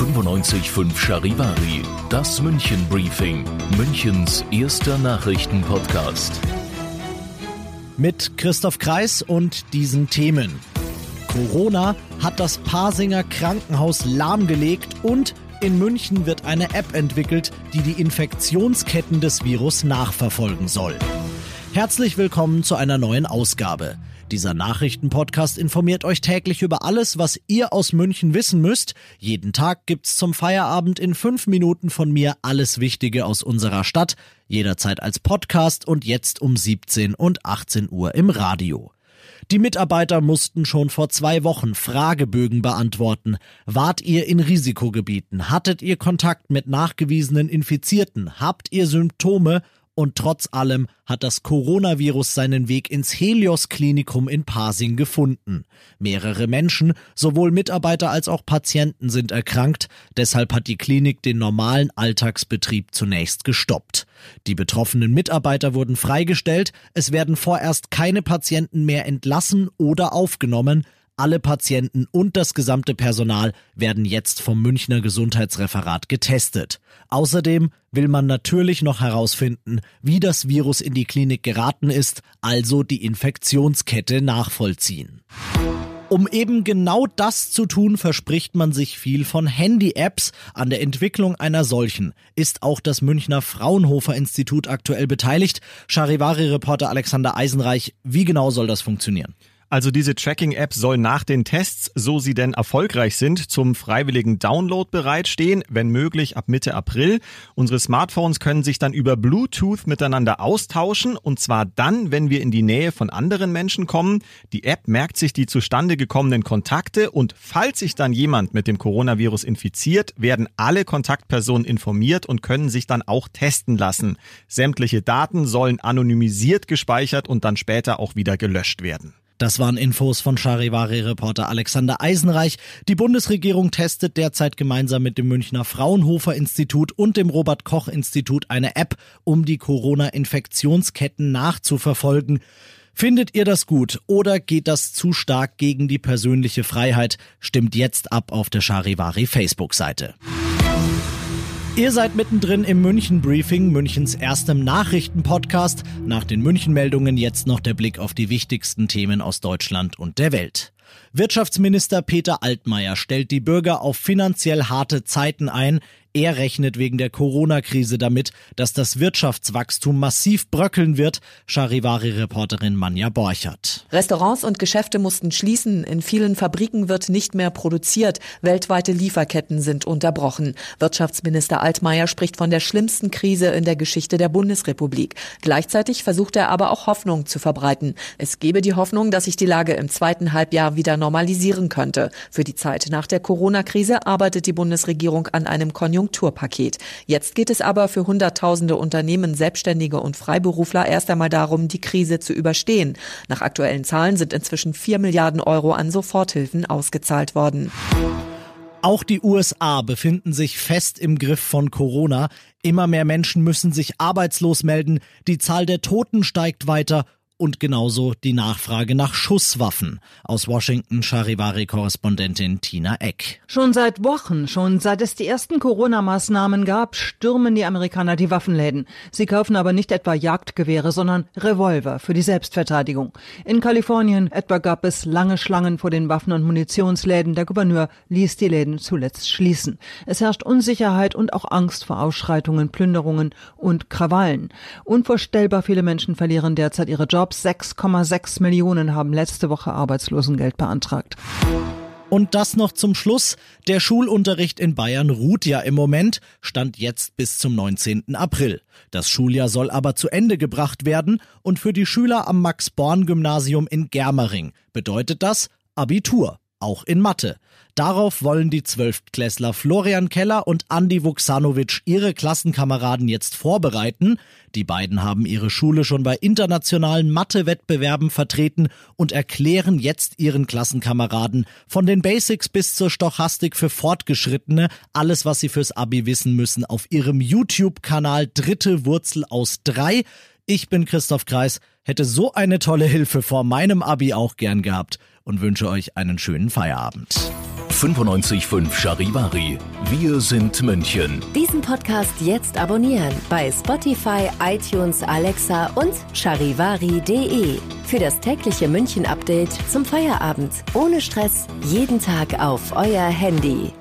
95.5 Charivari, das München Briefing, Münchens erster Nachrichtenpodcast. Mit Christoph Kreis und diesen Themen. Corona hat das Pasinger Krankenhaus lahmgelegt und in München wird eine App entwickelt, die die Infektionsketten des Virus nachverfolgen soll. Herzlich willkommen zu einer neuen Ausgabe. Dieser Nachrichtenpodcast informiert euch täglich über alles, was ihr aus München wissen müsst. Jeden Tag gibt's zum Feierabend in fünf Minuten von mir alles Wichtige aus unserer Stadt, jederzeit als Podcast und jetzt um 17 und 18 Uhr im Radio. Die Mitarbeiter mussten schon vor zwei Wochen Fragebögen beantworten. Wart ihr in Risikogebieten? Hattet ihr Kontakt mit nachgewiesenen Infizierten? Habt ihr Symptome? Und trotz allem hat das Coronavirus seinen Weg ins Helios Klinikum in Pasing gefunden. Mehrere Menschen, sowohl Mitarbeiter als auch Patienten sind erkrankt, deshalb hat die Klinik den normalen Alltagsbetrieb zunächst gestoppt. Die betroffenen Mitarbeiter wurden freigestellt, es werden vorerst keine Patienten mehr entlassen oder aufgenommen, alle Patienten und das gesamte Personal werden jetzt vom Münchner Gesundheitsreferat getestet. Außerdem will man natürlich noch herausfinden, wie das Virus in die Klinik geraten ist, also die Infektionskette nachvollziehen. Um eben genau das zu tun, verspricht man sich viel von Handy-Apps. An der Entwicklung einer solchen ist auch das Münchner Fraunhofer Institut aktuell beteiligt. Charivari-Reporter Alexander Eisenreich, wie genau soll das funktionieren? Also diese Tracking-App soll nach den Tests, so sie denn erfolgreich sind, zum freiwilligen Download bereitstehen, wenn möglich ab Mitte April. Unsere Smartphones können sich dann über Bluetooth miteinander austauschen und zwar dann, wenn wir in die Nähe von anderen Menschen kommen. Die App merkt sich die zustande gekommenen Kontakte und falls sich dann jemand mit dem Coronavirus infiziert, werden alle Kontaktpersonen informiert und können sich dann auch testen lassen. Sämtliche Daten sollen anonymisiert gespeichert und dann später auch wieder gelöscht werden. Das waren Infos von Charivari-Reporter Alexander Eisenreich. Die Bundesregierung testet derzeit gemeinsam mit dem Münchner Fraunhofer Institut und dem Robert Koch Institut eine App, um die Corona-Infektionsketten nachzuverfolgen. Findet ihr das gut oder geht das zu stark gegen die persönliche Freiheit? Stimmt jetzt ab auf der Charivari Facebook-Seite. Ihr seid mittendrin im München Briefing, Münchens erstem Nachrichtenpodcast. Nach den München-Meldungen jetzt noch der Blick auf die wichtigsten Themen aus Deutschland und der Welt. Wirtschaftsminister Peter Altmaier stellt die Bürger auf finanziell harte Zeiten ein. Er rechnet wegen der Corona-Krise damit, dass das Wirtschaftswachstum massiv bröckeln wird, Charivari-Reporterin Manja Borchert. Restaurants und Geschäfte mussten schließen, in vielen Fabriken wird nicht mehr produziert, weltweite Lieferketten sind unterbrochen. Wirtschaftsminister Altmaier spricht von der schlimmsten Krise in der Geschichte der Bundesrepublik. Gleichzeitig versucht er aber auch Hoffnung zu verbreiten. Es gebe die Hoffnung, dass sich die Lage im zweiten Halbjahr wieder normalisieren könnte. Für die Zeit nach der Corona-Krise arbeitet die Bundesregierung an einem Konjunktur Konjunkturpaket. Jetzt geht es aber für Hunderttausende Unternehmen, Selbstständige und Freiberufler erst einmal darum, die Krise zu überstehen. Nach aktuellen Zahlen sind inzwischen vier Milliarden Euro an Soforthilfen ausgezahlt worden. Auch die USA befinden sich fest im Griff von Corona. Immer mehr Menschen müssen sich arbeitslos melden, die Zahl der Toten steigt weiter und genauso die Nachfrage nach Schusswaffen. Aus Washington Charivari-Korrespondentin Tina Eck. Schon seit Wochen, schon seit es die ersten Corona-Maßnahmen gab, stürmen die Amerikaner die Waffenläden. Sie kaufen aber nicht etwa Jagdgewehre, sondern Revolver für die Selbstverteidigung. In Kalifornien etwa gab es lange Schlangen vor den Waffen- und Munitionsläden. Der Gouverneur ließ die Läden zuletzt schließen. Es herrscht Unsicherheit und auch Angst vor Ausschreitungen, Plünderungen und Krawallen. Unvorstellbar viele Menschen verlieren derzeit ihre Jobs. 6,6 Millionen haben letzte Woche Arbeitslosengeld beantragt. Und das noch zum Schluss. Der Schulunterricht in Bayern ruht ja im Moment, stand jetzt bis zum 19. April. Das Schuljahr soll aber zu Ende gebracht werden und für die Schüler am Max-Born-Gymnasium in Germering bedeutet das Abitur, auch in Mathe. Darauf wollen die Zwölftklässler Florian Keller und Andi Vuksanovic ihre Klassenkameraden jetzt vorbereiten. Die beiden haben ihre Schule schon bei internationalen Mathe-Wettbewerben vertreten und erklären jetzt ihren Klassenkameraden von den Basics bis zur Stochastik für Fortgeschrittene alles, was sie fürs Abi wissen müssen, auf ihrem YouTube-Kanal Dritte Wurzel aus drei. Ich bin Christoph Kreis, hätte so eine tolle Hilfe vor meinem Abi auch gern gehabt und wünsche euch einen schönen Feierabend. 95.5 Charivari. Wir sind München. Diesen Podcast jetzt abonnieren bei Spotify, iTunes, Alexa und charivari.de. Für das tägliche München-Update zum Feierabend. Ohne Stress, jeden Tag auf euer Handy.